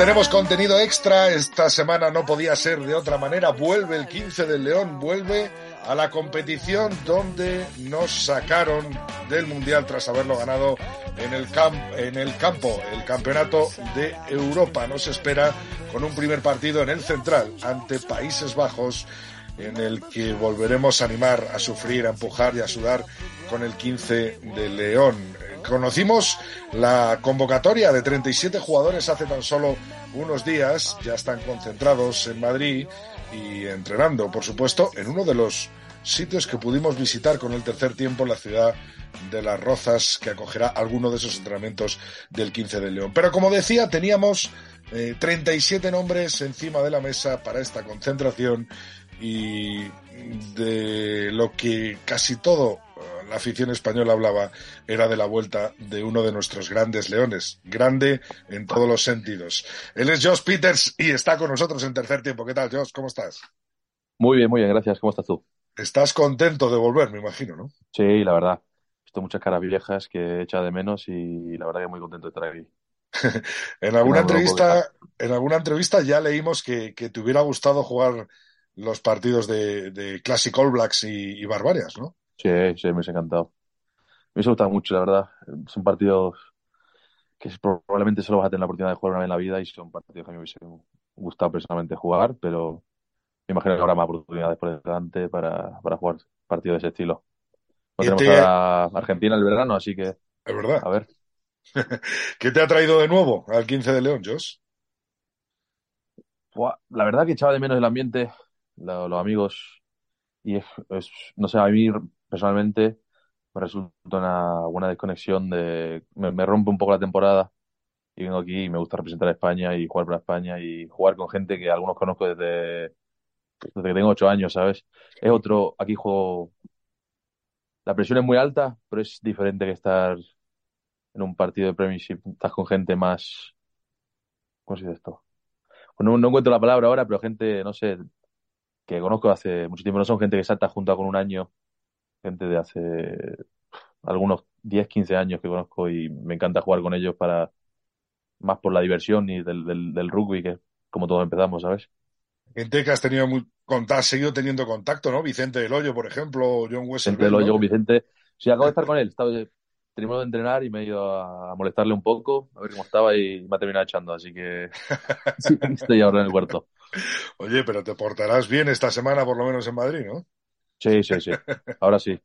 Tenemos contenido extra. Esta semana no podía ser de otra manera. Vuelve el 15 del León, vuelve a la competición donde nos sacaron del Mundial tras haberlo ganado en el, en el campo, el Campeonato de Europa. Nos espera con un primer partido en el Central ante Países Bajos en el que volveremos a animar, a sufrir, a empujar y a sudar con el 15 de León. Conocimos la convocatoria de 37 jugadores hace tan solo unos días, ya están concentrados en Madrid y entrenando, por supuesto, en uno de los sitios que pudimos visitar con el tercer tiempo en la ciudad de Las Rozas, que acogerá alguno de esos entrenamientos del 15 de León. Pero como decía, teníamos eh, 37 nombres encima de la mesa para esta concentración y de lo que casi todo la afición española hablaba era de la vuelta de uno de nuestros grandes leones, grande en todos los sentidos. Él es Josh Peters y está con nosotros en tercer tiempo. ¿Qué tal, Josh? ¿Cómo estás? Muy bien, muy bien, gracias. ¿Cómo estás tú? Estás contento de volver, me imagino, ¿no? Sí, la verdad. He visto muchas caras viejas que echa de menos y la verdad que muy contento de estar aquí. en alguna entrevista, en alguna entrevista ya leímos que, que, te hubiera gustado jugar los partidos de, de Classic All Blacks y, y Barbarias, ¿no? Sí, sí, me hubiese encantado. Me hubiese gustado mucho, la verdad. Son partidos que probablemente solo vas a tener la oportunidad de jugar una vez en la vida y son partidos que a mí me hubiese gustado personalmente jugar, pero me imagino que habrá más oportunidades por delante para, para jugar partidos de ese estilo. No tenemos te... a Argentina el verano, así que. Es verdad. A ver. ¿Qué te ha traído de nuevo al 15 de León, Jos? La verdad que echaba de menos el ambiente, los, amigos, y es, es, no sé, a mí personalmente me resulta una buena desconexión de me, me, rompe un poco la temporada y vengo aquí y me gusta representar a España y jugar para España y jugar con gente que algunos conozco desde, desde que tengo ocho años, ¿sabes? Es otro, aquí juego la presión es muy alta, pero es diferente que estar en un partido de Premiership, estás con gente más ¿cómo se dice esto? No, no encuentro la palabra ahora, pero gente, no sé, que conozco hace mucho tiempo, no son gente que salta junto con un año gente de hace algunos 10, 15 años que conozco y me encanta jugar con ellos para más por la diversión y del, del, del rugby que como todos empezamos, ¿sabes? Gente que has tenido muy has seguido teniendo contacto, ¿no? Vicente del Hoyo, por ejemplo, John Wessel. Vicente del Hoyo, ¿no? Vicente. Sí, acabo de estar con él. Estaba terminado de entrenar y me he ido a molestarle un poco, a ver cómo estaba y me ha terminado echando, así que sí, estoy ahora en el huerto. Oye, pero te portarás bien esta semana, por lo menos en Madrid, ¿no? Sí, sí, sí. Ahora sí.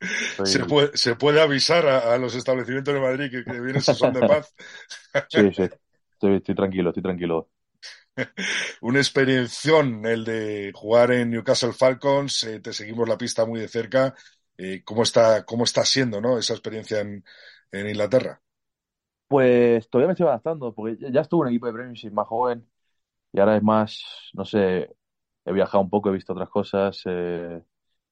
Soy... Se, puede, se puede avisar a, a, los establecimientos de Madrid que, que viene son de paz. Sí, sí. Estoy, estoy tranquilo, estoy tranquilo. Una experiención el de jugar en Newcastle Falcons. Eh, te seguimos la pista muy de cerca. Eh, ¿cómo, está, ¿Cómo está siendo ¿no? esa experiencia en, en, Inglaterra? Pues todavía me estoy adaptando, porque ya estuve en un equipo de Premiership más joven y ahora es más, no sé, he viajado un poco, he visto otras cosas. Eh,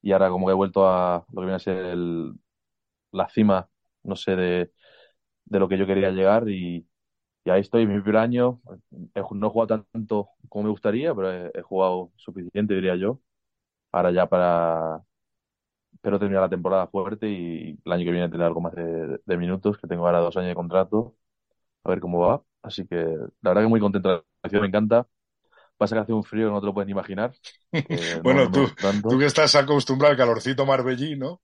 y ahora como que he vuelto a lo que viene a ser el, la cima, no sé, de, de lo que yo quería llegar y, y ahí estoy, mi primer año, he, no he jugado tanto como me gustaría, pero he, jugado suficiente, diría yo. Ahora ya para, espero terminar la temporada fuerte y el año que viene tener algo más de, de minutos, que tengo ahora dos años de contrato, a ver cómo va. Así que la verdad que muy contento, la me encanta pasa que hace un frío que no te lo puedes ni imaginar. bueno, no, tú, tú, que estás acostumbrado al calorcito marbellí, ¿no?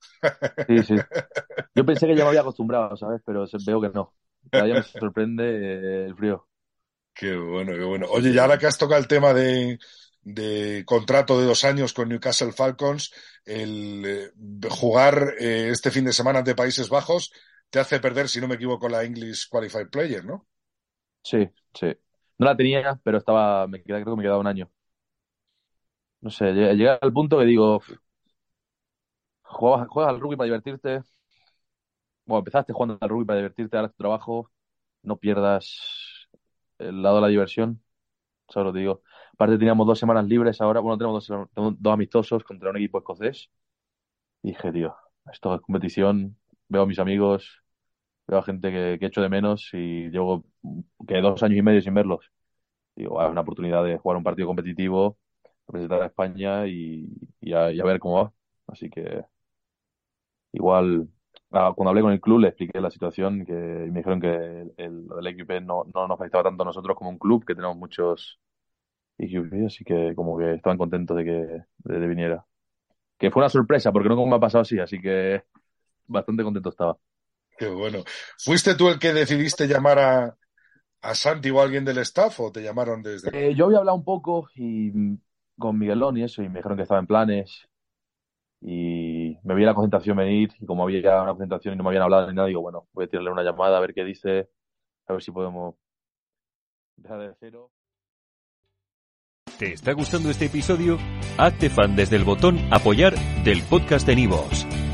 sí, sí. Yo pensé que ya me había acostumbrado, ¿sabes? Pero veo que no. Cada día me sorprende el frío. Qué bueno, qué bueno. Oye, y ahora que has tocado el tema de, de contrato de dos años con Newcastle Falcons, el eh, jugar eh, este fin de semana ante Países Bajos te hace perder, si no me equivoco, la English Qualified Player, ¿no? Sí, sí. No la tenía, pero estaba, me queda, creo que me quedaba un año. No sé, llega al punto que digo, juegas, juegas al rugby para divertirte. Bueno, empezaste jugando al rugby para divertirte, ahora tu trabajo, no pierdas el lado de la diversión. Solo te digo. Aparte teníamos dos semanas libres ahora, bueno, tenemos dos, dos amistosos contra un equipo escocés. Y dije, tío, esto es competición, veo a mis amigos, veo a gente que, que echo de menos y llevo que dos años y medio sin verlos. Digo, es una oportunidad de jugar un partido competitivo, representar a España y, y, a, ver cómo va. Así que igual, ah, cuando hablé con el club le expliqué la situación que me dijeron que el, el, equipo no, no nos afectaba tanto a nosotros como un club, que tenemos muchos IQP, así que como que estaban contentos de que de, viniera. Que fue una sorpresa, porque no me ha pasado así, así que bastante contento estaba. Qué bueno. ¿Fuiste tú el que decidiste llamar a, a Santi o a alguien del staff o te llamaron desde...? Eh, yo había hablado un poco y con Miguelón y eso, y me dijeron que estaba en planes. Y me vi la concentración venir, y como había una concentración y no me habían hablado ni nada, digo, bueno, voy a tirarle una llamada a ver qué dice, a ver si podemos dejar de cero. ¿Te está gustando este episodio? Hazte fan desde el botón Apoyar del podcast de Nivos.